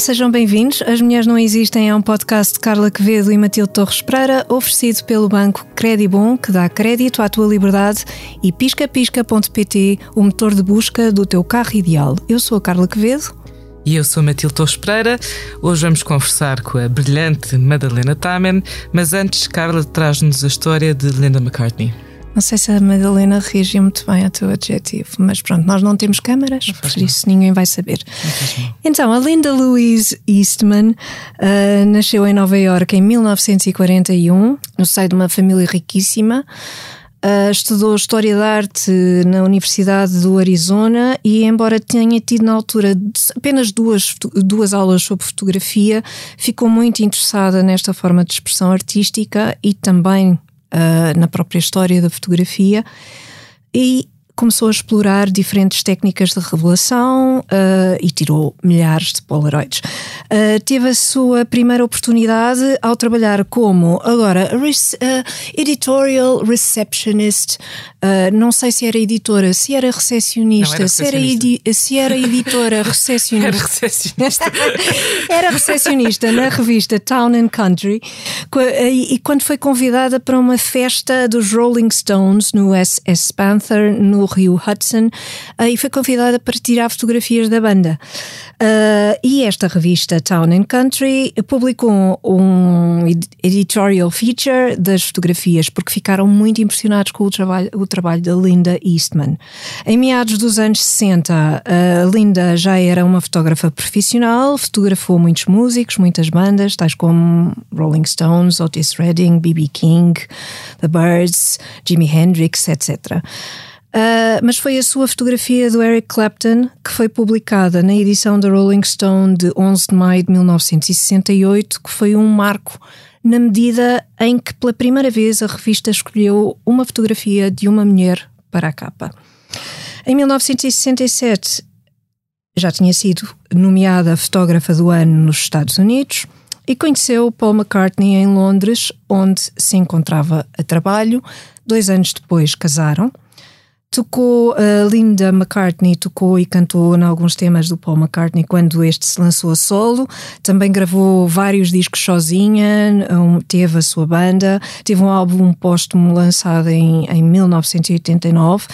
sejam bem-vindos. As Mulheres Não Existem é um podcast de Carla Quevedo e Matilde Torres Pereira, oferecido pelo banco Credibon, que dá crédito à tua liberdade, e piscapisca.pt, o motor de busca do teu carro ideal. Eu sou a Carla Quevedo. E eu sou Matilde Torres Pereira. Hoje vamos conversar com a brilhante Madalena Tamen, mas antes, Carla traz-nos a história de Linda McCartney. Não sei se a Madalena reagiu muito bem ao teu adjetivo, mas pronto, nós não temos câmaras, não por isso ninguém vai saber. Então, a Linda Louise Eastman uh, nasceu em Nova York em 1941, no seio de uma família riquíssima. Uh, estudou História da Arte na Universidade do Arizona e, embora tenha tido na altura apenas duas, duas aulas sobre fotografia, ficou muito interessada nesta forma de expressão artística e também uh, na própria história da fotografia e começou a explorar diferentes técnicas de revelação uh, e tirou milhares de Polaroids. Uh, teve a sua primeira oportunidade ao trabalhar como, agora, editorial receptionist. Não sei se era editora, se era recepcionista, era se, era edi se era editora recepcionista. era recepcionista. era recepcionista na revista Town and Country e, quando foi convidada para uma festa dos Rolling Stones no SS Panther, no Rio Hudson uh, e foi convidada para tirar fotografias da banda. Uh, e esta revista Town and Country publicou um editorial feature das fotografias porque ficaram muito impressionados com o trabalho, trabalho da Linda Eastman. Em meados dos anos 60, a Linda já era uma fotógrafa profissional, fotografou muitos músicos, muitas bandas, tais como Rolling Stones, Otis Redding, B.B. King, The Birds, Jimi Hendrix, etc. Uh, mas foi a sua fotografia do Eric Clapton que foi publicada na edição da Rolling Stone de 11 de maio de 1968, que foi um marco na medida em que pela primeira vez a revista escolheu uma fotografia de uma mulher para a capa. Em 1967 já tinha sido nomeada fotógrafa do ano nos Estados Unidos e conheceu Paul McCartney em Londres, onde se encontrava a trabalho. Dois anos depois casaram. Tocou a Linda McCartney, tocou e cantou em alguns temas do Paul McCartney quando este se lançou a solo. Também gravou vários discos sozinha, teve a sua banda, teve um álbum póstumo lançado em, em 1989.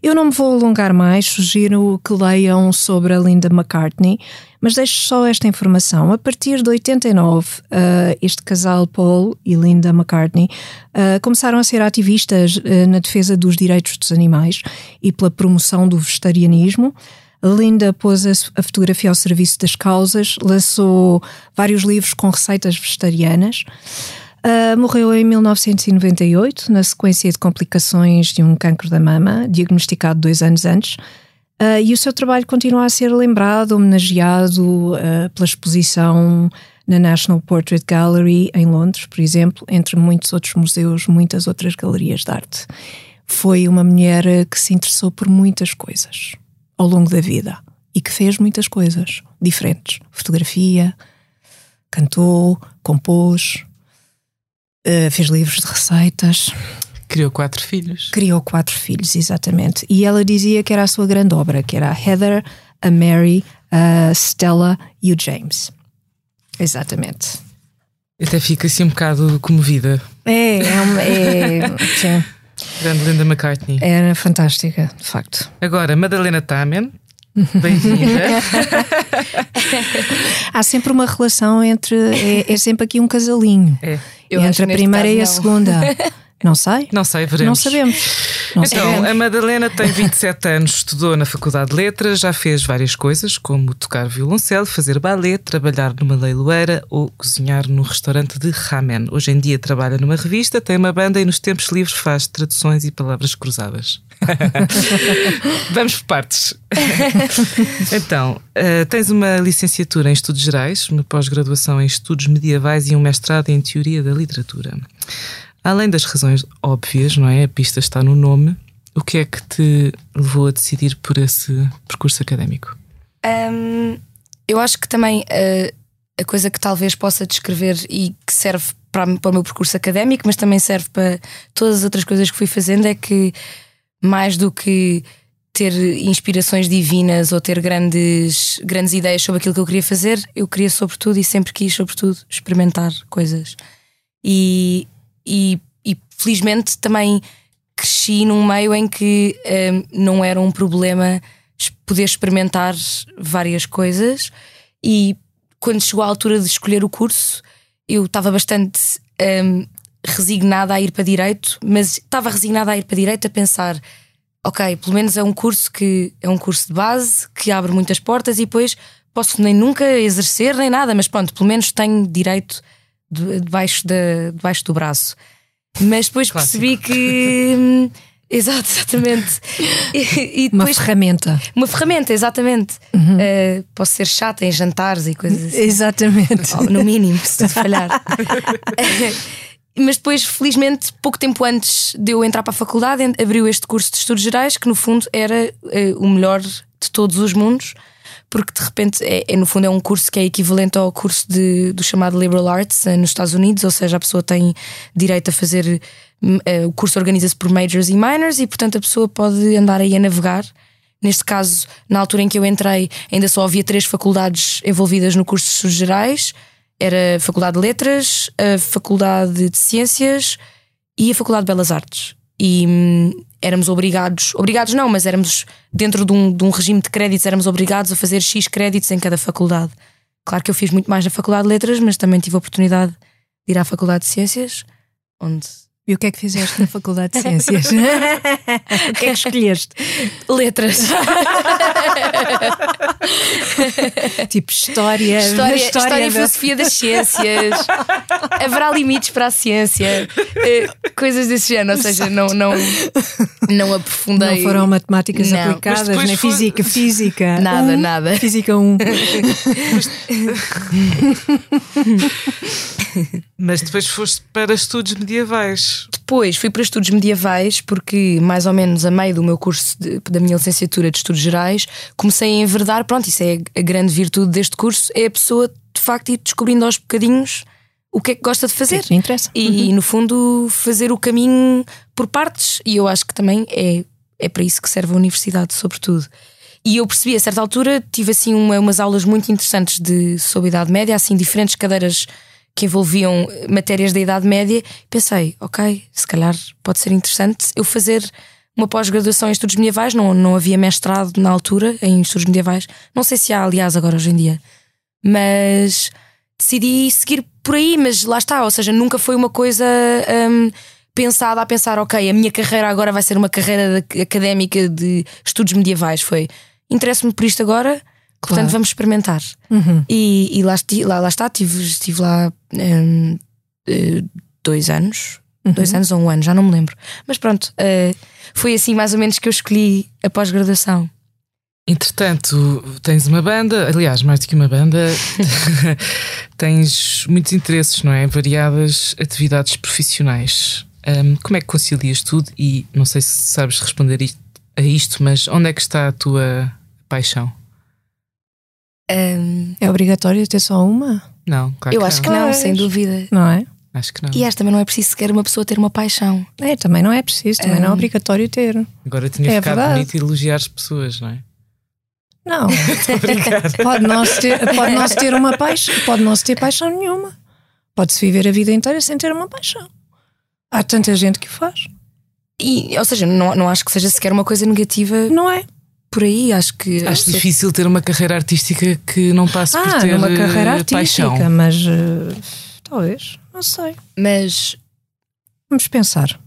Eu não me vou alongar mais, sugiro que leiam sobre a Linda McCartney. Mas deixo só esta informação. A partir de 89, uh, este casal, Paul e Linda McCartney, uh, começaram a ser ativistas uh, na defesa dos direitos dos animais e pela promoção do vegetarianismo. Linda pôs a, a fotografia ao serviço das causas, lançou vários livros com receitas vegetarianas. Uh, morreu em 1998, na sequência de complicações de um cancro da mama, diagnosticado dois anos antes. Uh, e o seu trabalho continua a ser lembrado, homenageado uh, pela exposição na National Portrait Gallery em Londres, por exemplo, entre muitos outros museus, muitas outras galerias de arte. Foi uma mulher que se interessou por muitas coisas ao longo da vida e que fez muitas coisas diferentes. Fotografia, cantou, compôs, fez livros de receitas. Criou quatro filhos. Criou quatro filhos, exatamente. E ela dizia que era a sua grande obra, que era a Heather, a Mary, a Stella e o James. Exatamente. Até fica assim um bocado comovida. É, é, uma, é sim. Grande Linda McCartney. Era fantástica, de facto. Agora, Madalena Tamen. Bem-vinda. Há sempre uma relação entre. É, é sempre aqui um casalinho. É. entre a primeira e a não. segunda. Não sei? Não sei, veremos. Não sabemos. Não então, sabemos. a Madalena tem 27 anos, estudou na Faculdade de Letras, já fez várias coisas, como tocar violoncelo, fazer balé, trabalhar numa leiloeira ou cozinhar num restaurante de ramen. Hoje em dia trabalha numa revista, tem uma banda e nos tempos livres faz traduções e palavras cruzadas. Vamos por partes. então, uh, tens uma licenciatura em Estudos Gerais, uma pós-graduação em Estudos Medievais e um mestrado em Teoria da Literatura. Além das razões óbvias, não é? A pista está no nome. O que é que te levou a decidir por esse percurso académico? Um, eu acho que também uh, a coisa que talvez possa descrever e que serve para, para o meu percurso académico, mas também serve para todas as outras coisas que fui fazendo, é que mais do que ter inspirações divinas ou ter grandes, grandes ideias sobre aquilo que eu queria fazer. Eu queria, sobretudo, e sempre quis, sobretudo, experimentar coisas. E, e, e felizmente também cresci num meio em que um, não era um problema poder experimentar várias coisas. E quando chegou a altura de escolher o curso, eu estava bastante um, resignada a ir para direito, mas estava resignada a ir para direito a pensar ok, pelo menos é um curso que é um curso de base que abre muitas portas e depois posso nem nunca exercer nem nada, mas pronto, pelo menos tenho direito debaixo, de, debaixo do braço. Mas depois Clássico. percebi que. Hum, exato, exatamente. E, e depois, uma ferramenta. Uma ferramenta, exatamente. Uhum. Uh, posso ser chata em jantares e coisas assim. Exatamente. no mínimo, se tudo falhar. Mas depois, felizmente, pouco tempo antes de eu entrar para a faculdade, abriu este curso de Estudos Gerais, que no fundo era uh, o melhor de todos os mundos, porque de repente, é, é, no fundo, é um curso que é equivalente ao curso de, do chamado Liberal Arts uh, nos Estados Unidos, ou seja, a pessoa tem direito a fazer. Uh, o curso organiza-se por majors e minors, e portanto a pessoa pode andar aí a navegar. Neste caso, na altura em que eu entrei, ainda só havia três faculdades envolvidas no curso de Gerais era a Faculdade de Letras, a Faculdade de Ciências e a Faculdade de Belas Artes. E hum, éramos obrigados, obrigados não, mas éramos dentro de um, de um regime de créditos, éramos obrigados a fazer X créditos em cada faculdade. Claro que eu fiz muito mais na Faculdade de Letras, mas também tive a oportunidade de ir à Faculdade de Ciências, onde e o que é que fizeste na Faculdade de Ciências? o que é que escolheste? Letras. tipo história. História, história, história e filosofia das ciências. Haverá limites para a ciência. Eh, coisas desse género, ou seja, não, não, não aprofundei. Não foram matemáticas não. aplicadas, nem foi... física, física. Nada, um, nada. Física 1. Um. Mas depois foste para estudos medievais. Depois fui para estudos medievais porque, mais ou menos a meio do meu curso de, da minha licenciatura de Estudos Gerais, comecei a enverdar. Pronto, isso é a grande virtude deste curso: é a pessoa de facto ir descobrindo aos bocadinhos o que é que gosta de fazer. Que interessa. E, uhum. e, no fundo, fazer o caminho por partes. E eu acho que também é, é para isso que serve a universidade, sobretudo. E eu percebi a certa altura, tive assim uma, umas aulas muito interessantes de sobre a Idade Média, assim, diferentes cadeiras que envolviam matérias da Idade Média, pensei, ok, se calhar pode ser interessante eu fazer uma pós-graduação em estudos medievais, não, não havia mestrado na altura em estudos medievais, não sei se há, aliás, agora hoje em dia, mas decidi seguir por aí, mas lá está, ou seja, nunca foi uma coisa hum, pensada a pensar, ok, a minha carreira agora vai ser uma carreira de, académica de estudos medievais. Foi interessa-me por isto agora, Claro. Portanto, vamos experimentar. Uhum. E, e lá, lá, lá, está, estive, estive lá um, eh, dois anos. Uhum. Dois anos ou um ano, já não me lembro. Mas pronto, uh, foi assim mais ou menos que eu escolhi a pós-graduação. Entretanto, tens uma banda, aliás, mais do que uma banda, tens muitos interesses, não é? Variadas atividades profissionais. Um, como é que concilias tudo? E não sei se sabes responder a isto, mas onde é que está a tua paixão? Um, é obrigatório ter só uma? Não, claro Eu que acho não. que não, sem dúvida. Não é? Acho que não. E acho também não é preciso sequer uma pessoa ter uma paixão. É, também não é preciso, também um, não é obrigatório ter. Agora tinha é ficado verdade. bonito elogiar as pessoas, não é? Não, pode não, se ter, pode não ter uma paixão, pode não se ter paixão nenhuma. Pode-se viver a vida inteira sem ter uma paixão. Há tanta gente que o faz. E, ou seja, não, não acho que seja sequer uma coisa negativa. Não é por aí, acho que. Acho difícil ter uma carreira artística que não passe ah, por ter uma carreira artística, paixão. mas uh, talvez, não sei. Mas vamos pensar.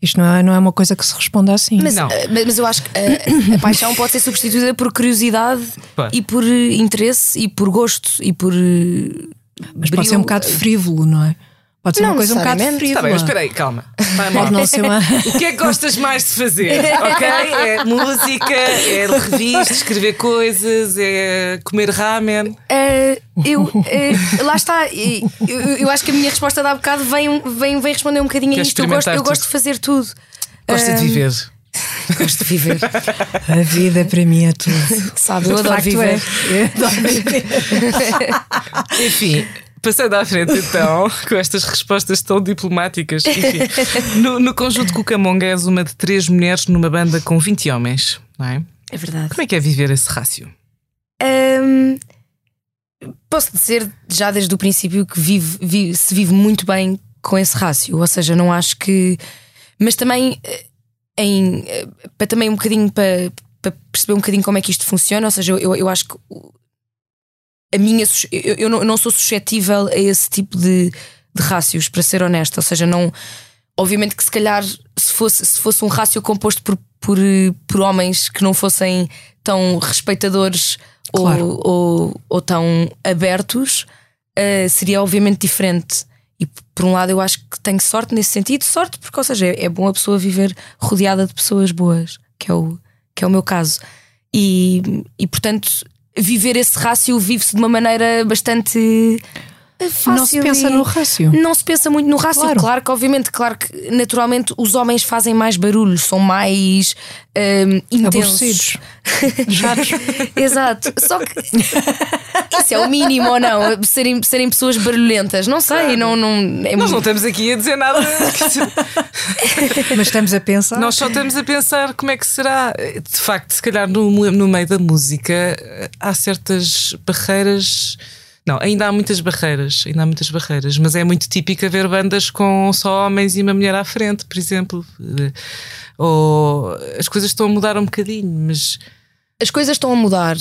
Isto não é, não é uma coisa que se responda assim. Mas, não. Uh, mas eu acho que a, a paixão pode ser substituída por curiosidade Pá. e por interesse e por gosto e por. Mas brilho. pode ser um bocado frívolo, não é? Pode ser não, uma coisa um bocado frívola. Está bem, espera aí, calma. Pode não ser uma... O que é que gostas mais de fazer? ok? É música, é revistas, escrever coisas, é comer ramen. Uh, eu, uh, lá está. Eu, eu, acho que a minha resposta de há bocado vem, vem, vem responder um bocadinho a isto. Eu gosto, eu gosto de fazer tudo. Gosto uh, de viver. Gosto de viver. A vida para mim é tudo. Sabe, eu adoro viver. É. Eu adoro viver. Enfim. Passando à frente então, com estas respostas tão diplomáticas. Enfim, no, no conjunto Cucamonga és uma de três mulheres numa banda com 20 homens. não é? É verdade. Como é que é viver esse rácio? Hum, posso dizer já desde o princípio que vive, vive- se vive muito bem com esse rácio, ou seja, não acho que. Mas também eh, em, eh, para também um bocadinho para, para perceber um bocadinho como é que isto funciona, ou seja, eu, eu acho que a minha eu, eu não, eu não sou suscetível a esse tipo de, de rácios, para ser honesta. Ou seja, não. Obviamente que se calhar se fosse, se fosse um rácio composto por, por, por homens que não fossem tão respeitadores Claro. ou, ou, ou tão abertos, eh, seria obviamente diferente. E por um lado eu acho que tenho sorte nesse sentido, sorte porque, ou seja, é, é bom a pessoa viver rodeada de pessoas boas, que é o, que é o meu caso. E, e portanto, viver esse rácio vive-se de uma maneira bastante fácil. Não se pensa no rácio. não se pensa muito no rácio, Claro. claro. que, obviamente, claro que naturalmente os homens fazem mais barulho, são mais hum, intensos. Exato. Só que isso é o mínimo ou não? Serem, serem pessoas barulhentas. Não sei, não, não, é Nós não muito- estamos aqui a dizer nada. Mas estamos a pensar. Nós só estamos a pensar como é que será. De facto, se calhar no, no meio da música há certas barreiras. Não, ainda há muitas barreiras, ainda há muitas barreiras, mas é muito típico haver bandas com só homens e uma mulher à frente, por exemplo. Eh, Ou as coisas estão a mudar um bocadinho, mas as coisas estão a mudar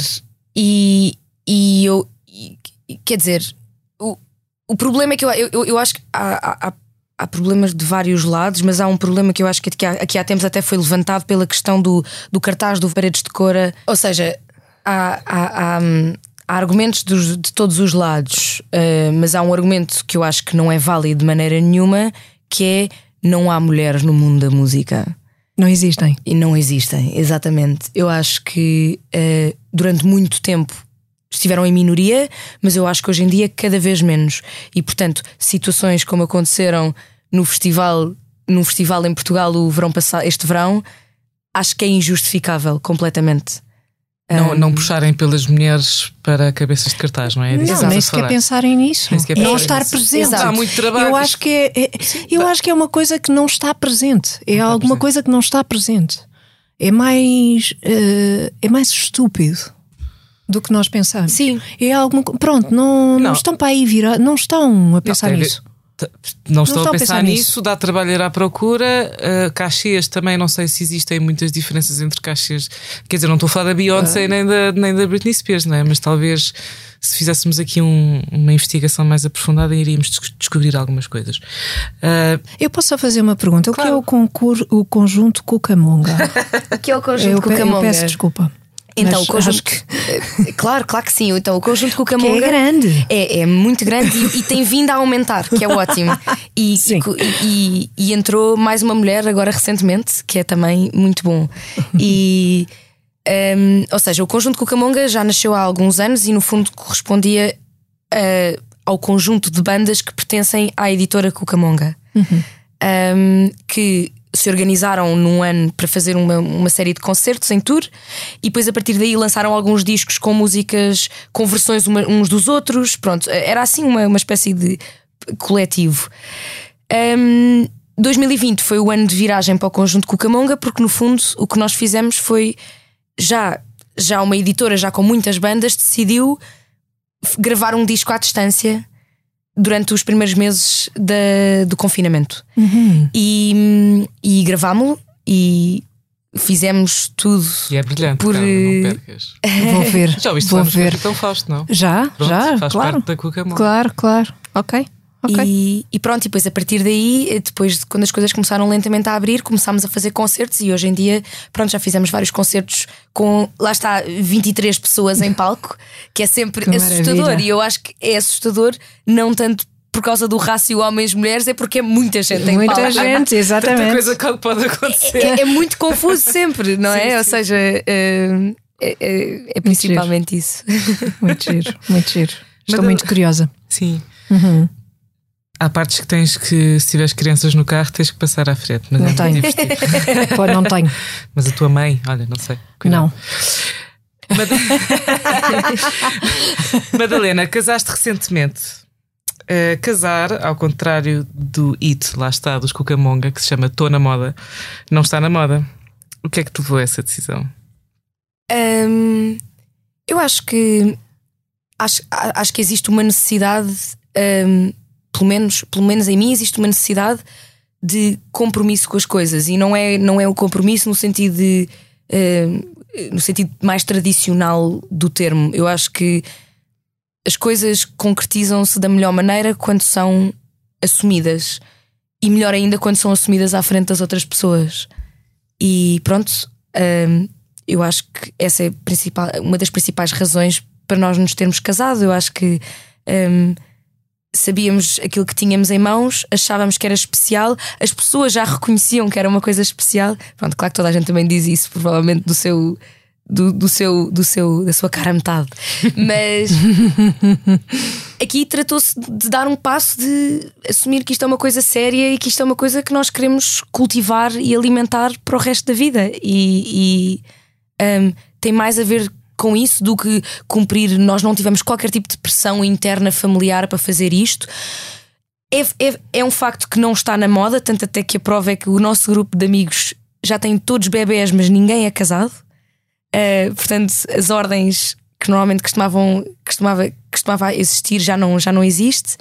e, e eu e- quer dizer o, o problema é que eu, eu, eu acho que há, há, há problemas de vários lados, mas há um problema que eu acho que aqui há, aqui há tempos até foi levantado pela questão do, do cartaz do Paredes de Cora. Ou seja, há, há, há, hum, há argumentos dos- de todos os lados, eh, mas há um argumento que eu acho que não é válido de maneira nenhuma, que é não há mulheres no mundo da música. Não existem. E não existem, exatamente. Eu acho que eh, durante muito tempo estiveram em minoria, mas eu acho que hoje em dia cada vez menos. E portanto, situações como aconteceram no festival, num festival em Portugal o verão passado, este verão, acho que é injustificável completamente. Não, não puxarem pelas mulheres para cabeças de cartaz, não é? É disso Não, nem sequer pensarem nisso. Nem sequer não pensarem estar presente. Exato. Dá muito trabalho. Eu acho que é, é- eu acho que é uma coisa que não está presente. É alguma presente. coisa que não está presente. É mais eh, é mais estúpido do que nós pensamos. Sim. É alguma pronto, não, não. Não. estão para aí virar, não estão a pensar nisso. T- Não estou a a pensar, pensar nisso, nisso. dá trabalho ir à procura. Uh, cachês também, não sei se existem muitas diferenças entre cachês. Quer dizer, não estou a falar da Beyoncé Ah. nem, da, nem da Britney Spears, não é? mas talvez se fizéssemos aqui um- uma investigação mais aprofundada, iríamos des- descobrir algumas coisas. Uh, Eu posso só fazer uma pergunta. O que é Claro. o, concur, o conjunto Cucamonga? O que é o conjunto eu, pe- eu Cucamonga? peço desculpa. Então, Mas o conjunto. que- Eh, Claro, claro que sim. Então, o conjunto que Cucamonga é grande. É, é muito grande e, e tem vindo a aumentar, que é ótimo. E, Sim. e, e entrou mais uma mulher agora recentemente, que é também muito bom. E. hum, ou seja, o conjunto Cucamonga já nasceu há alguns anos e, no fundo, correspondia eh, ao conjunto de bandas que pertencem à editora Cucamonga. Um, que se organizaram num ano para fazer uma, uma série de concertos em tour e depois a partir daí lançaram alguns discos com músicas com versões uma- uns dos outros. Pronto, era assim uma, uma espécie de coletivo. Um, 2020 foi o ano de viragem para o conjunto Cucamonga, porque no fundo o que nós fizemos foi já, já uma editora, já com muitas bandas, decidiu gravar um disco à distância durante os primeiros meses da- do confinamento. E, e gravámo-lo e fizemos tudo. e é brilhante, Por, Carla, eh, não percas. Vou ver. Já ouviste vou ver. Capitão Fausto, não? Já, Pronto, já, faz claro. parte da Cucamonga. Claro, claro. Ok. Ok. E, e pronto, e depois a partir daí, eh, depois de quando as coisas começaram lentamente a abrir, começámos a fazer concertos e hoje em dia, pronto, já fizemos vários concertos com, lá está, 23 pessoas em palco, que é sempre Que assustador. maravilha. E eu acho que é assustador, não tanto por causa do rácio homens-mulheres, é porque é muita gente em Muita palco. gente, Tanta exatamente. coisa que pode acontecer. É, é muito confuso sempre, não é? Ou seja, eh, é, é- é principalmente isso. Muito giro, muito giro. Estou Mas- muito curiosa. Sim. Uhum. Há partes que tens que, se tiveres crianças no carro, tens que passar à frente. Mas Não é tenho. Pô, não tenho. Mas a tua mãe, olha, não sei. Cuidado. Não. Mad- Madalena, casaste recentemente. Uh, casar, ao contrário do IT, lá está, dos Cucamonga, que se chama Tô na Moda, não está na moda. O que é que te levou a essa decisão? Hum, eu acho que acho, acho que existe uma necessidade, hum, pelo, menos, pelo menos em mim, existe uma necessidade de compromisso com as coisas e não é, não é um compromisso no sentido de hum, no sentido mais tradicional do termo. Eu acho que as coisas concretizam-se da melhor maneira quando são assumidas e melhor ainda quando são assumidas à frente das outras pessoas. E pronto, hum, eu acho que essa é principal, uma das principais razões para nós nos termos casado. Eu acho que hum, sabíamos aquilo que tínhamos em mãos, achávamos que era especial, as pessoas já reconheciam que era uma coisa especial. Pronto, claro que toda a gente também diz isso, provavelmente do seu. Do, do seu, do seu, da sua cara metade, mas aqui tratou-se de dar um passo de assumir que isto é uma coisa séria e que isto é uma coisa que nós queremos cultivar e alimentar para o resto da vida. E, e um, tem mais a ver com isso do que cumprir. Nós não tivemos qualquer tipo de pressão interna familiar para fazer isto. É, é, é um facto que não está na moda, tanto até que a prova é que o nosso grupo de amigos já tem todos bebés, mas ninguém é casado. Uh, portanto, as ordens que normalmente costumavam, costumava, costumava existir já não, já não existe.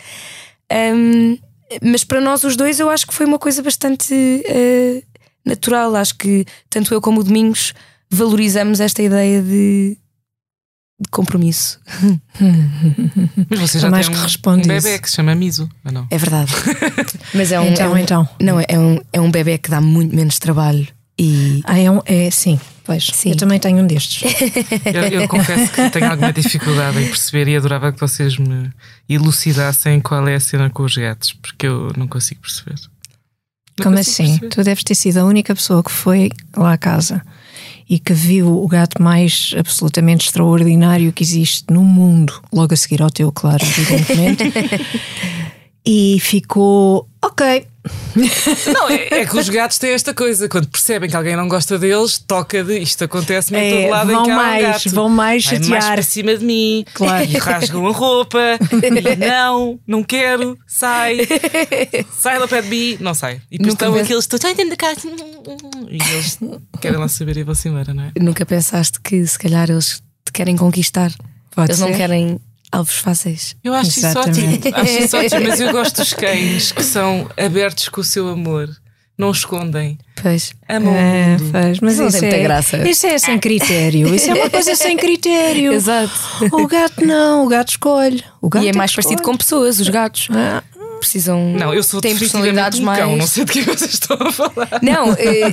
Um, mas para nós os dois eu acho que foi uma coisa bastante uh, natural. Acho que tanto eu como o Domingos valorizamos esta ideia de, de compromisso. Mas você já mais tem que um, responde um bebê isso. que se chama Miso, ou não? É verdade. Mas é um, Então, é um- então. Não, é um, é um bebê que dá muito menos trabalho e Ah, é, um, é sim, pois. Sim. Eu também tenho um destes. Eu, eu confesso que tenho alguma dificuldade em perceber e adorava que vocês me elucidassem qual é a cena com os gatos, porque eu não consigo perceber. Não Como consigo assim? perceber. Tu deves ter sido a única pessoa que foi lá à casa e que viu o gato mais absolutamente extraordinário que existe no mundo, logo a seguir ao teu, claro, evidentemente. e ficou, ok, Não, é, é que os gatos têm esta coisa, quando percebem que alguém não gosta deles, toca de isto acontece-me em É, todo lado vão em que há um mais, gato. vão mais Vai mais chatear. para cima de mim Claro. e rasgam a roupa e não, não quero, sai, sai da pé de mim, não sai. E depois Nunca estão aqueles todos, ai, dentro da casa, e eles querem lá saber e vão-se embora, não é? nunca pensaste que se calhar eles te querem conquistar. Pode eles não ser. querem alvos fáceis. Eu acho isso ótimo, Exatamente. acho isso ótimo, mas eu gosto dos cães que são abertos com o seu amor, não escondem, Pois. amam o É, mundo. faz, mas Isso não isso tem é, muita graça. isso é sem critério. Isso é uma coisa sem critério. Exato. O gato não, o gato escolhe. O gato E é que mais parecido com pessoas, os gatos. Ah, Precisam. Não, eu sou têm personalidades um mais. cão, não sei de que vocês estão a falar. Não, eh,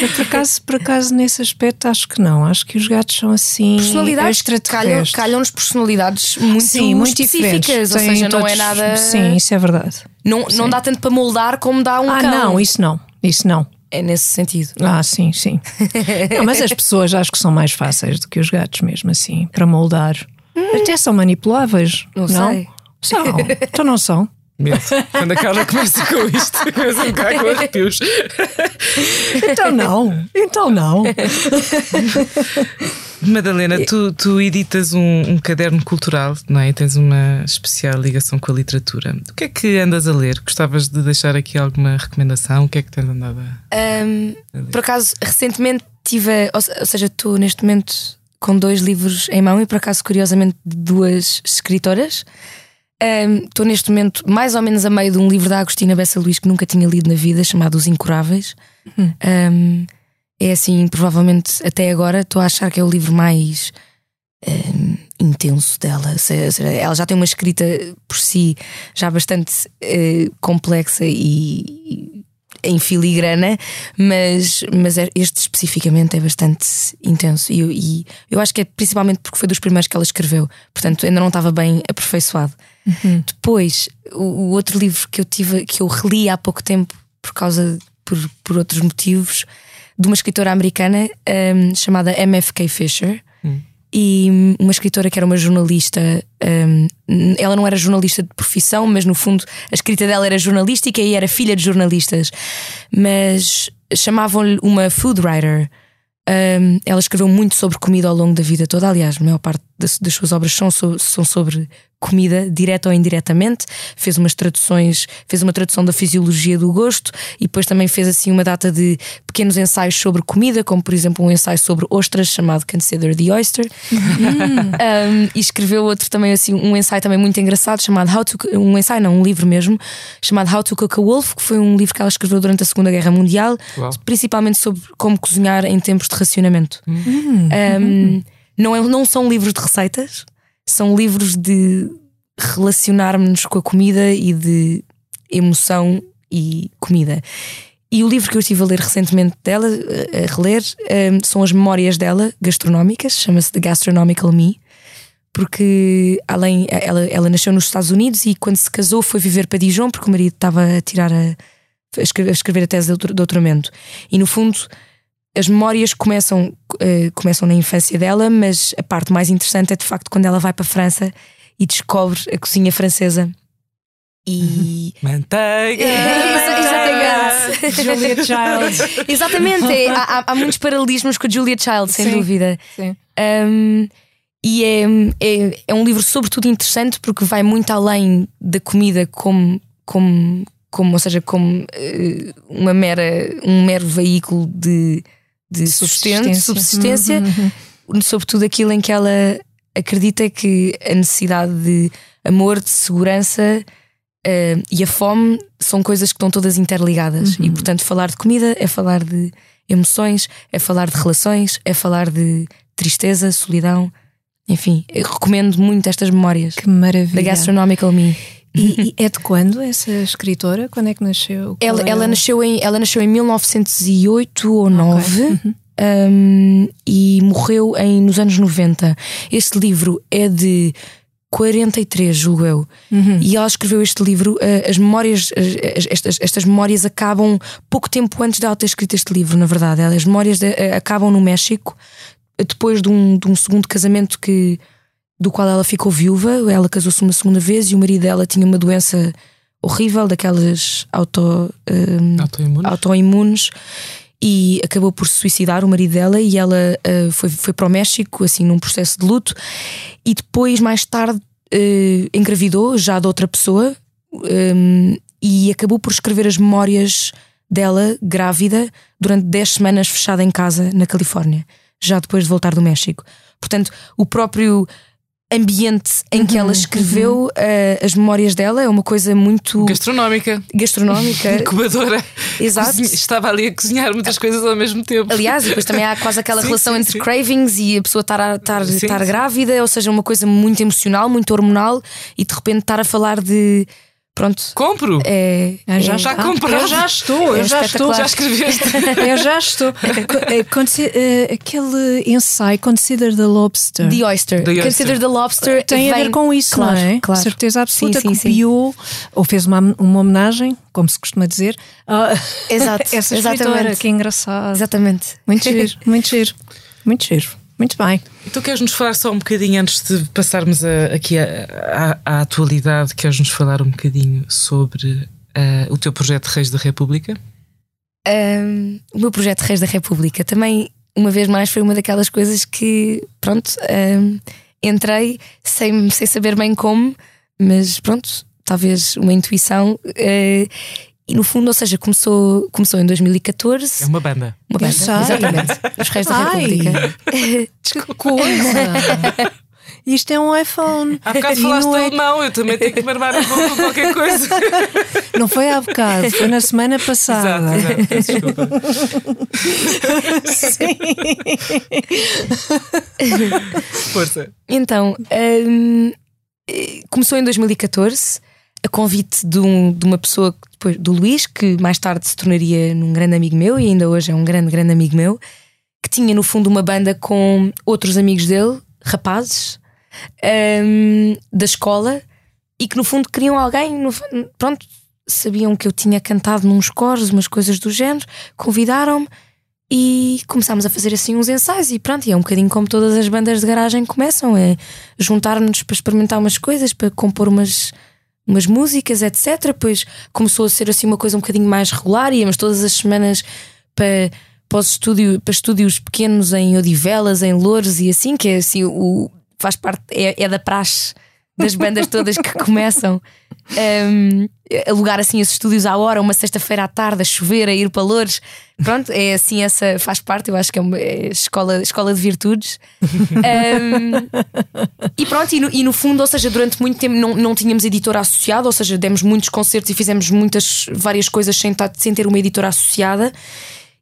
eu, por, acaso, por acaso, nesse aspecto, acho que não. Acho que os gatos são assim. personalidades calham- calham-nos personalidades muito, Sim, muito diferentes. específicas. Ou seja, não é todos- nada. Sim, isso é verdade. Não, não dá tanto para moldar como dá um ah, cão. não, isso não. Isso não. É nesse sentido. Ah, sim, sim. não, mas as pessoas acho que são mais fáceis do que os gatos, mesmo assim, para moldar. Até são manipuláveis. Não Não, sei. São. Então não são. Medo. Quando a Carla começa com isto, começa a ficar com arrepios. Então não. Então não. Madalena, tu, tu editas um, um caderno cultural, não é? Tens uma especial ligação com a literatura. O que é que andas a ler? Gostavas de deixar aqui alguma recomendação? O que é que tens andado a. Ahm, por acaso, recentemente tive. a- ou seja, estou neste momento com dois livros em mão e, por acaso, curiosamente, de duas escritoras. Estou neste momento mais ou menos a meio de um livro da Agostina Bessa Luís que nunca tinha lido na vida, chamado Os Incuráveis. Ahm, é assim, provavelmente até agora estou a achar que é o livro mais ahm, intenso dela. Seja, Ela já tem uma escrita por si já bastante eh, complexa e em filigrana, mas, mas é- este especificamente é bastante intenso. E, eu- e eu acho que é principalmente porque foi dos primeiros que ela escreveu, portanto ainda não estava bem aperfeiçoado. Depois, o, o outro livro que eu tive, que eu reli há pouco tempo por causa por, por outros motivos, de uma escritora americana hum, chamada M.F.K. Fisher. E uma escritora que era uma jornalista, hum, ela não era jornalista de profissão, mas no fundo a escrita dela era jornalística e era filha de jornalistas, mas chamavam-lhe uma food writer. Hum, ela escreveu muito sobre comida ao longo da vida toda. Aliás, a maior parte das, das suas obras são, são sobre comida, direta ou indiretamente. Fez umas traduções, fez uma tradução da fisiologia do gosto e depois também fez assim uma data de pequenos ensaios sobre comida, como por exemplo um ensaio sobre ostras chamado Consider the Oyster. um, e escreveu outro também assim, um ensaio também muito engraçado chamado How to um ensaio, não, um livro mesmo, chamado How to Cook a Wolf, que foi um livro que ela escreveu durante a Segunda Guerra Mundial, Uau. principalmente sobre como cozinhar em tempos de racionamento. Um, não, é, não são livros de receitas, são livros de relacionarmos com a comida e de emoção e comida. E o livro que eu estive a ler recentemente dela, a reler, um, são as memórias dela gastronómicas, chama-se The Gastronomical Me, porque além ela, ela nasceu nos Estados Unidos e quando se casou foi viver para Dijon, porque o marido estava a tirar a, a escrever, a tese de doutor- doutoramento. E no fundo, as memórias começam, eh, começam na infância dela, mas a parte mais interessante é de facto quando ela vai para a França e descobre a cozinha francesa. E Manteiga! Exa- exatamente. Julia Childs. Exatamente, é, há, há- há muitos paralelismos com a Julia Child, sem Sim. dúvida. Sim. Um, e é, é, é um livro, sobretudo, interessante porque vai muito além da comida como, como, como ou seja, como eh, uma mera, um mero veículo de, de sustento, subsistência, Uhum, sobretudo aquilo em que ela acredita que a necessidade de amor, de segurança eh, e a fome são coisas que estão todas interligadas. E portanto, falar de comida é falar de emoções, é falar de relações, é falar de tristeza, solidão. Enfim, recomendo muito estas memórias Que maravilha. da Gastronomical Me. E, e é de quando essa escritora? Quando é que nasceu? Ela, é ela nasceu em, ela nasceu em 1908 ou 9 um, e morreu em, nos anos 90. Este livro é de 43, julgo eu. E ela escreveu este livro. eh, As memórias, as- as- estas, estas memórias acabam pouco tempo antes de ela ter escrito este livro, na verdade. As memórias de- eh, acabam no México, depois de um, de um segundo casamento que, do qual ela ficou viúva. Ela casou-se uma segunda vez e o marido dela tinha uma doença horrível, daquelas auto. um, Autoimune? autoimunes e acabou por se suicidar o marido dela e ela eh, foi, foi para o México assim num processo de luto e depois mais tarde eh, engravidou já de outra pessoa um, e acabou por escrever as memórias dela grávida durante 10 semanas fechada em casa na Califórnia já depois de voltar do México portanto o próprio ambiente em que ela escreveu eh, as memórias dela é uma coisa muito Gastronómica. gastronómica Incubadora. Exato. Cozinha- Estava ali a cozinhar muitas coisas ao mesmo tempo. Aliás, e depois também há quase aquela Sim, relação sim, entre sim. cravings e a pessoa estar, a- estar, Sim, estar sim. grávida, ou seja, uma coisa muito emocional, muito hormonal, e de repente estar a falar de. Pronto. Compro! É, já, é- já comprado. Eu já estou, eu É já estou. Já escreveste. Eu já estou. Consi- eh, aquele ensaio, Consider the Lobster. The Oyster. The Oyster. Consider the Lobster. Tem a vem- ver com isso, claro, não é? Claro. Certeza absoluta Sim, sim, sim. copiou ou fez uma, uma homenagem, como se costuma dizer, a Exato, essa escritora. exatamente. Que engraçado. Exatamente. Muito giro, muito giro, muito giro. Muito bem. Então queres-nos falar só um bocadinho antes de passarmos a- aqui à, à- à atualidade, queres-nos falar um bocadinho sobre ah, o teu projeto Reis da República? Um, o meu projeto Reis da República também, uma vez mais, foi uma daquelas coisas que, pronto, um, entrei sem, sem saber bem como, mas pronto, talvez uma intuição. uh, e no fundo, ou seja, começou, começou em 2014. É uma banda. Uma banda, exatamente. Os Reis da Ai. República. Que coisa! Isto é um iPhone. Há bocado E falaste não, é- alemão, eu também tenho que me armar um pouco com qualquer coisa. não foi há bocado, foi na semana passada. exato, exato. Peço Desculpa. Força. Então, eh, começou em 2014, a convite de, um- de uma pessoa, depois, do Luís, que mais tarde se tornaria num grande amigo meu e ainda hoje é um grande, grande amigo meu, que tinha no fundo uma banda com outros amigos dele, rapazes, hum, da escola, e que no fundo queriam alguém, no pronto, sabiam que eu tinha cantado nos coros, umas coisas do género, convidaram-me. E começámos a fazer assim uns ensaios e pronto, e é um bocadinho como todas as bandas de garagem começam, é juntar-nos para experimentar umas coisas, para compor umas, umas músicas, etc. Depois começou a ser assim uma coisa um bocadinho mais regular, íamos todas as semanas para, para, estúdio, para estúdios pequenos em Odivelas, em Louros e assim, que é assim, o, faz parte, é, é da praxe das bandas todas que começam um, alugar assim os estúdios à hora, uma sexta-feira à tarde, a chover, a ir para Louros. Pronto, é assim, essa faz parte, eu acho que é uma é escola, escola de virtudes. Um, e pronto, e no, e no, fundo, ou seja, durante muito tempo não, não tínhamos editora associada, ou seja, demos muitos concertos e fizemos muitas, várias coisas sem, sem ter uma editora associada.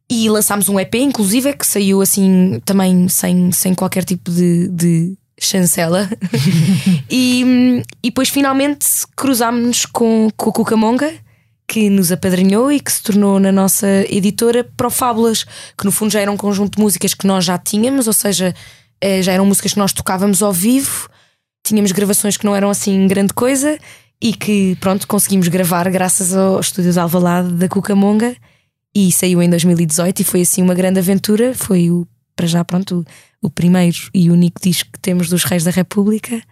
E lançámos um EP, inclusive, que saiu assim também sem, sem qualquer tipo de, de chancela. e, e depois finalmente cruzámos-nos com, com o Cucamonga, que nos apadrinhou e que se tornou na nossa editora Profábulas, que no fundo já era um conjunto de músicas que nós já tínhamos, ou seja, eh, já eram músicas que nós tocávamos ao vivo, tínhamos gravações que não eram assim grande coisa e que pronto, conseguimos gravar graças ao estúdio de Alvalade da Cucamonga e saiu em 2018 e foi assim uma grande aventura. Foi o, para já, pronto, o, primeiro e único disco que temos dos Reis da República.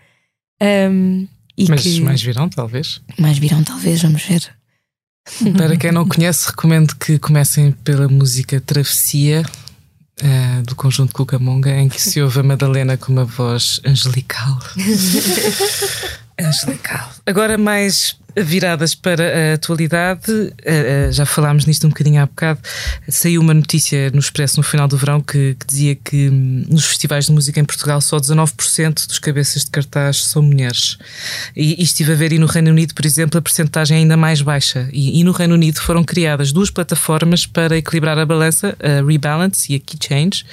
Um, Mas que... mais virão, talvez? Mais virão, talvez, vamos ver. Para quem não conhece, recomendo que comecem pela música Travessia. Uh, do conjunto Cucamonga, em que se ouve a Madalena com uma voz angelical. angelical. Agora, mais viradas para a atualidade, eh, eh, já falámos nisto um bocadinho há bocado. Saiu uma notícia no Expresso no final do verão que, que dizia que hum, nos festivais de música em Portugal só 19% dos cabeças de cartaz são mulheres. E, e estive a ver, e no Reino Unido, por exemplo, a percentagem é ainda mais baixa. E, e, no Reino Unido foram criadas duas plataformas para equilibrar a balança, a Rebalance e a Key Change.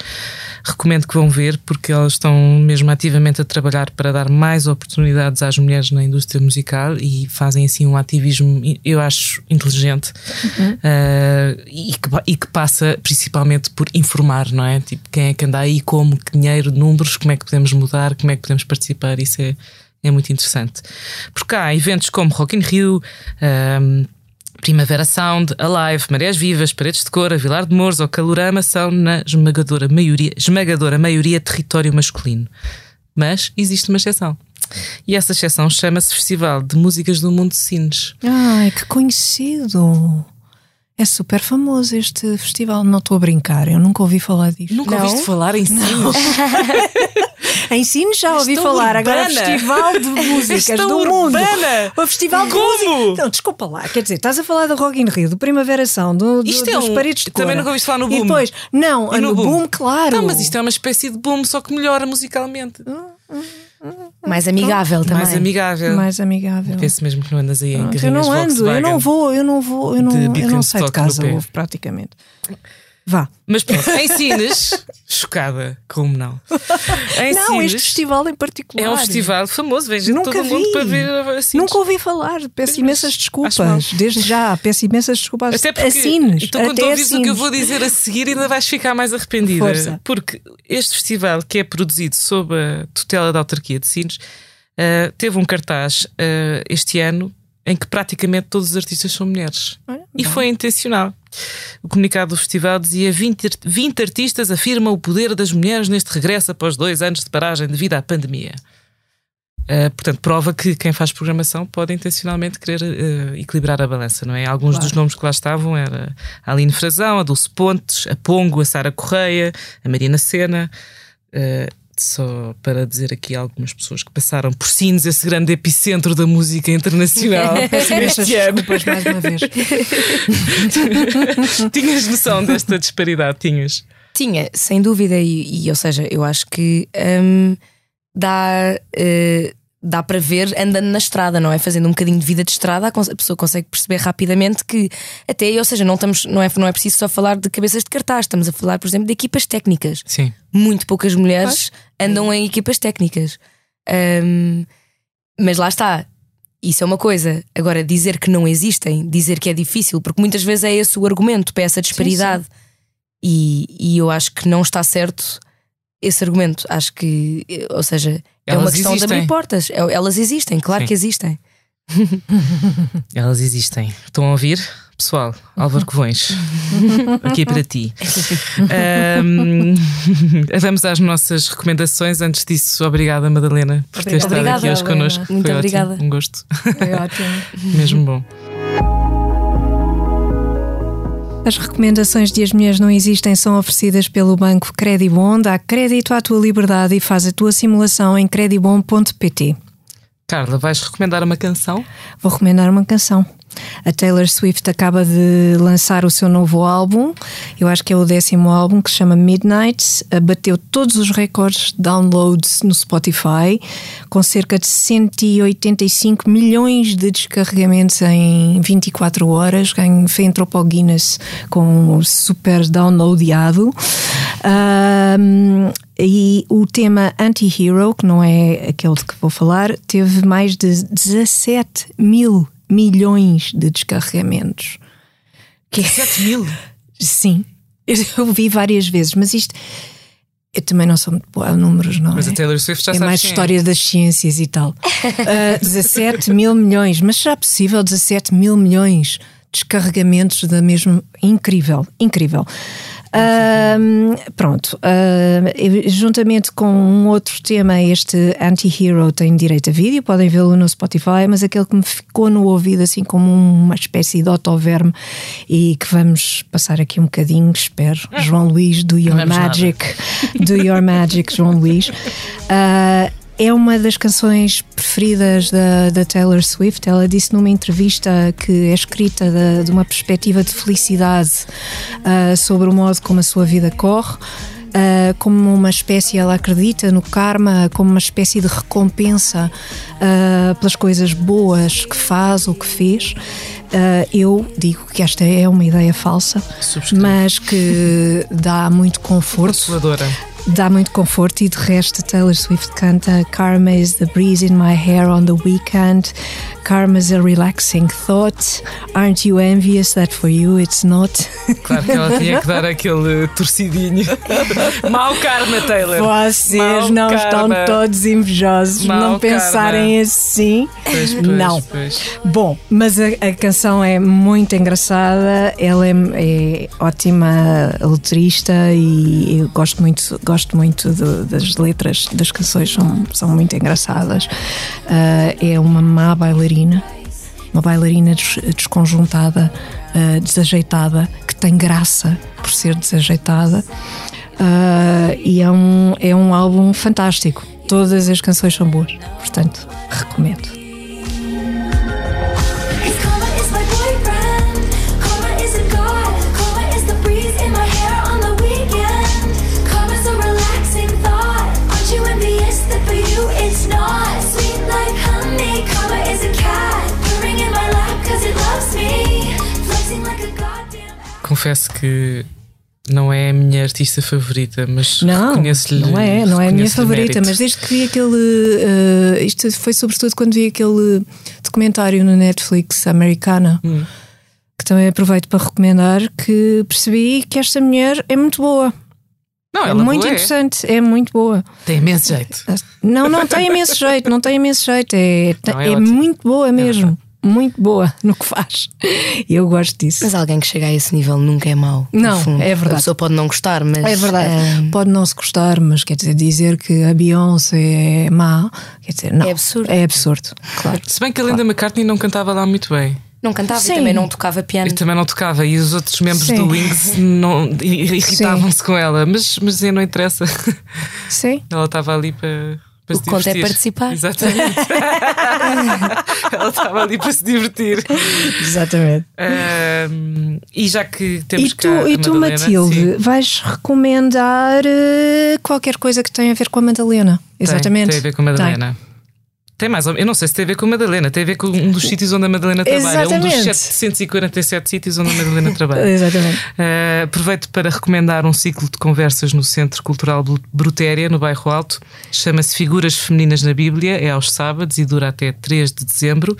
Recomendo que vão ver, porque elas estão mesmo ativamente a trabalhar para dar mais oportunidades às mulheres na indústria musical e fazem assim um ativismo, eu acho, inteligente uhum. uh, e, que, e, que, passa principalmente por informar, não é? Tipo, quem é que anda aí, como, que dinheiro, números, como é que podemos mudar, como é que podemos participar, isso é, é muito interessante. Porque há eventos como Rock in Rio. Um, Primavera Sound, Alive, Marés Vivas, Paredes de Cor, Vilar de Mouros ou Calorama são na esmagadora maioria, esmagadora maioria território masculino. Mas existe uma exceção. E essa exceção chama-se Festival de Músicas do Mundo de Sines. Ai, que conhecido! É super famoso este festival. Não estou a brincar, eu nunca ouvi falar disto. Nunca não? ouviste falar em Sines? em Sines já ouvi Estou falar. urbana. Agora, Festival de Músicas Estou do urbana. Mundo. O Festival de Como? Música. Não, desculpa lá. Quer dizer, estás a falar do Rock in Rio, do Primavera do, do, Isto é dos um- Paredes de Cor. também nunca ouviste falar no E Boom? depois, não, E no, boom? claro. Não, mas isto é uma espécie de boom, só que melhora musicalmente. Mais amigável também. Mais amigável. mais amigável. Penso mesmo que não andas aí em eu não ando, eu Volkswagen. não vou, eu não vou, eu não, eu não saio de casa, praticamente. Vá. Mas pronto, em Sines, chocada, como não? Em não, Sines, este festival em particular. é um festival famoso, vem gente Nunca todo o mundo vi. para ver a Sines. Nunca ouvi falar, peço Pois, imensas desculpas. Desde já, peço imensas desculpas. Até porque, Assines, então, quando ouvis o que eu vou dizer a seguir, ainda vais ficar mais arrependida. Força. Porque este festival, que é produzido sob a tutela da autarquia de Sines, eh, teve um cartaz eh, este ano em que praticamente todos os artistas são mulheres. Olha, E foi intencional. O comunicado do festival dizia 20, art- 20 artistas afirmam o poder das mulheres neste regresso após dois anos de paragem devido à pandemia. Uh, portanto, prova que quem faz programação pode intencionalmente querer uh, equilibrar a balança, não é? Alguns Claro. dos nomes que lá estavam era a Aline Frazão, a Dulce Pontes, a Pongo, a Sara Correia, a Mariana Sena. Uh, só para dizer aqui algumas pessoas que passaram por Sines, esse grande epicentro da música internacional este ano. desculpas mais uma vez. Tinhas noção desta disparidade? Tinhas? Tinha, sem dúvida, e, e, ou seja, eu acho que hum, dá, eh, dá para ver andando na estrada, não é? Fazendo um bocadinho de vida de estrada, a pessoa consegue perceber rapidamente que até, ou seja, não, estamos, não, é, não é preciso só falar de cabeças de cartaz, estamos a falar, por exemplo, de equipas técnicas. Sim. Muito poucas mulheres andam em equipas técnicas. Hum, mas lá está. Isso é uma coisa. Agora, dizer que não existem, dizer que é difícil, porque muitas vezes é esse o argumento para essa disparidade. E, e eu acho que não está certo esse argumento. Acho que, ou seja, é Elas uma questão de existem. abrir portas. É- Elas existem, claro Sim. que existem. Elas existem. Estão a ouvir? Pessoal, Álvaro Covões, aqui é para ti. Ahm, vamos às nossas recomendações. Antes disso, obrigada, Madalena, por ter estado Obrigada, aqui hoje Helena. connosco. Muito Foi obrigada. Ótimo. Um gosto. Foi ótimo. Mesmo bom. As recomendações de As Mulheres Não Existem são oferecidas pelo Banco Credibon. Dá crédito à tua liberdade e faz a tua simulação em credibon.pt. Carla, vais recomendar uma canção? Vou recomendar uma canção. A Taylor Swift acaba de lançar o seu novo álbum, eu acho que é o décimo álbum, que se chama Midnight. Bateu todos os recordes de downloads no Spotify, com cerca de 185 milhões de descarregamentos em 24 horas. Entrou para o Guinness com super downloadado. Um, e o tema Anti-Hero, que não é aquele de que vou falar, teve mais de 17 mil milhões de descarregamentos. Que 17 mil? Sim. Eu vi várias vezes, mas isto. Eu também não sou muito boa a números, não mas é? A Taylor Swift já é sabe mais é. história das ciências e tal. Uh, 17 mil milhões, mas será possível 17 mil milhões de descarregamentos da mesma. Incrível, incrível. Uh, pronto, uh, juntamente com um outro tema, este Anti-Hero tem direito a vídeo, podem vê-lo no Spotify, mas aquele que me ficou no ouvido assim como uma espécie de autoverme e que vamos passar aqui um bocadinho, espero. João Luís, do Your Magic, do Your Magic, João Luís. Uh, é uma das canções preferidas da, da, Taylor Swift. Ela disse numa entrevista que é escrita de, de uma perspectiva de felicidade uh, sobre o modo como a sua vida corre. Uh, como uma espécie, ela acredita no karma, como uma espécie de recompensa uh, pelas coisas boas que faz ou que fez. Uh, eu digo que esta é uma ideia falsa, mas que dá muito conforto. Consoladora dá muito conforto e de resto Taylor Swift canta Karma is the breeze in my hair on the weekend Karma is a relaxing thought Aren't you envious that for you it's not? Claro que ela tinha que dar aquele torcidinho Mau karma Taylor Vocês Mau não karma. estão todos invejosos Mau Não pensarem karma. assim pois, pois, Não pois. Bom, mas a, a, canção é muito engraçada Ela é, é ótima letrista E eu gosto muito gosto muito de, das letras das canções, são, são muito engraçadas. Uh, é uma má bailarina, uma bailarina des, desconjuntada, uh, desajeitada, que tem graça por ser desajeitada. Uh, e é um, é um álbum fantástico. Todas as canções são boas, portanto, recomendo. Confesso que não é a minha artista favorita, mas não, reconheço-lhe. Não é, não é a minha favorita, mérito. mas desde que vi aquele. Uh, isto foi sobretudo quando vi aquele documentário no Netflix americana, hum. que também aproveito para recomendar, que percebi que esta mulher é muito boa. Não, é muito boa interessante, é. é. muito boa. Tem imenso jeito. Não, não tem imenso jeito, não tem imenso jeito. É, não, é, é muito boa mesmo muito boa no que faz. E eu gosto disso. Mas alguém que chega a esse nível nunca é mau. Não, é verdade. A pessoa pode não gostar, mas. É verdade. Um... Pode não se gostar, mas quer dizer, dizer que a Beyoncé é má, quer dizer, não. É absurdo. É absurdo, claro. Se bem que a Linda claro. McCartney não cantava lá muito bem. Não cantava Sim. e também não tocava piano. E também não tocava, e os outros membros Sim. do Wings não, irritavam-se com ela, mas, mas não interessa. Sim. Ela estava ali para. Para o conto é participar. Exatamente. Ela estava ali para se divertir. Exatamente. Um, e já que temos e tu, cá e tu Madalena, Matilde, sim. vais recomendar uh, qualquer coisa que tenha a ver com a Madalena. Exatamente. Tem, tem a ver com a Madalena. Tem. Tem mais, eu não sei se tem a ver com a Madalena, tem a ver com um dos sítios onde a Madalena trabalha, Exatamente. um dos 747 sítios onde a Madalena trabalha. Exatamente. Uh, aproveito para recomendar um ciclo de conversas no Centro Cultural Brutéria, no Bairro Alto. Chama-se Figuras Femininas na Bíblia, é aos sábados e dura até 3 de dezembro.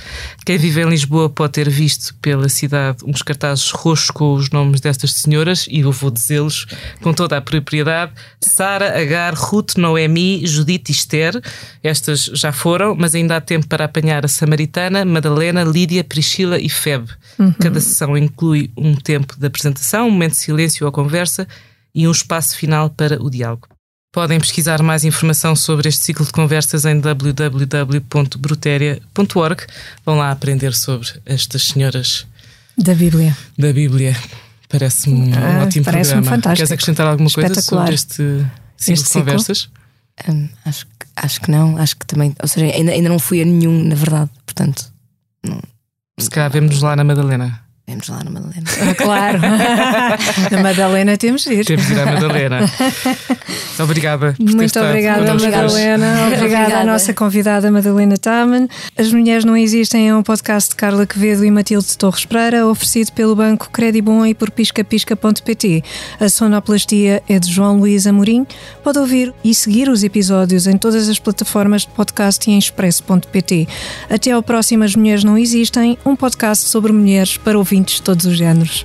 Quem vive em Lisboa pode ter visto pela cidade uns cartazes roxos com os nomes destas senhoras, e eu vou dizê-los com toda a propriedade: Sara, Agar, Ruth, Noemi, Judite e Esther. Estas já foram, mas ainda há tempo para apanhar a Samaritana, Madalena, Lídia, Priscila e Febe. Uhum. Cada sessão inclui um tempo de apresentação, um momento de silêncio ou conversa e um espaço final para o diálogo. Podem pesquisar mais informação sobre este ciclo de conversas em www.bruteria.org. Vão lá aprender sobre estas senhoras da Bíblia. Da Bíblia. Parece-me um ah, ótimo parece programa. fantástico. Queres acrescentar alguma coisa sobre este ciclo este de conversas? Hum, acho, que- acho que não, acho que também. Ou seja, ainda, ainda não fui a nenhum, na verdade. Portanto, Se calhar vemos lá na Madalena. Vemos lá na Madalena. Ah, claro. Na Madalena temos de ir. Temos de ir à Madalena. Obrigada. por ter Muito estado obrigada. Madalena. Obrigada, Obrigada. à nossa convidada Madalena Taman. As Mulheres Não Existem é um podcast de Carla Quevedo e Matilde Torres Pereira, oferecido pelo Banco Credibon e por piscapisca.pt. A sonoplastia é de João Luís Amorim. Pode ouvir e seguir os episódios em todas as plataformas de podcast e em expresso.pt. Até ao próximo As Mulheres Não Existem, um podcast sobre mulheres para ouvintes de todos os géneros.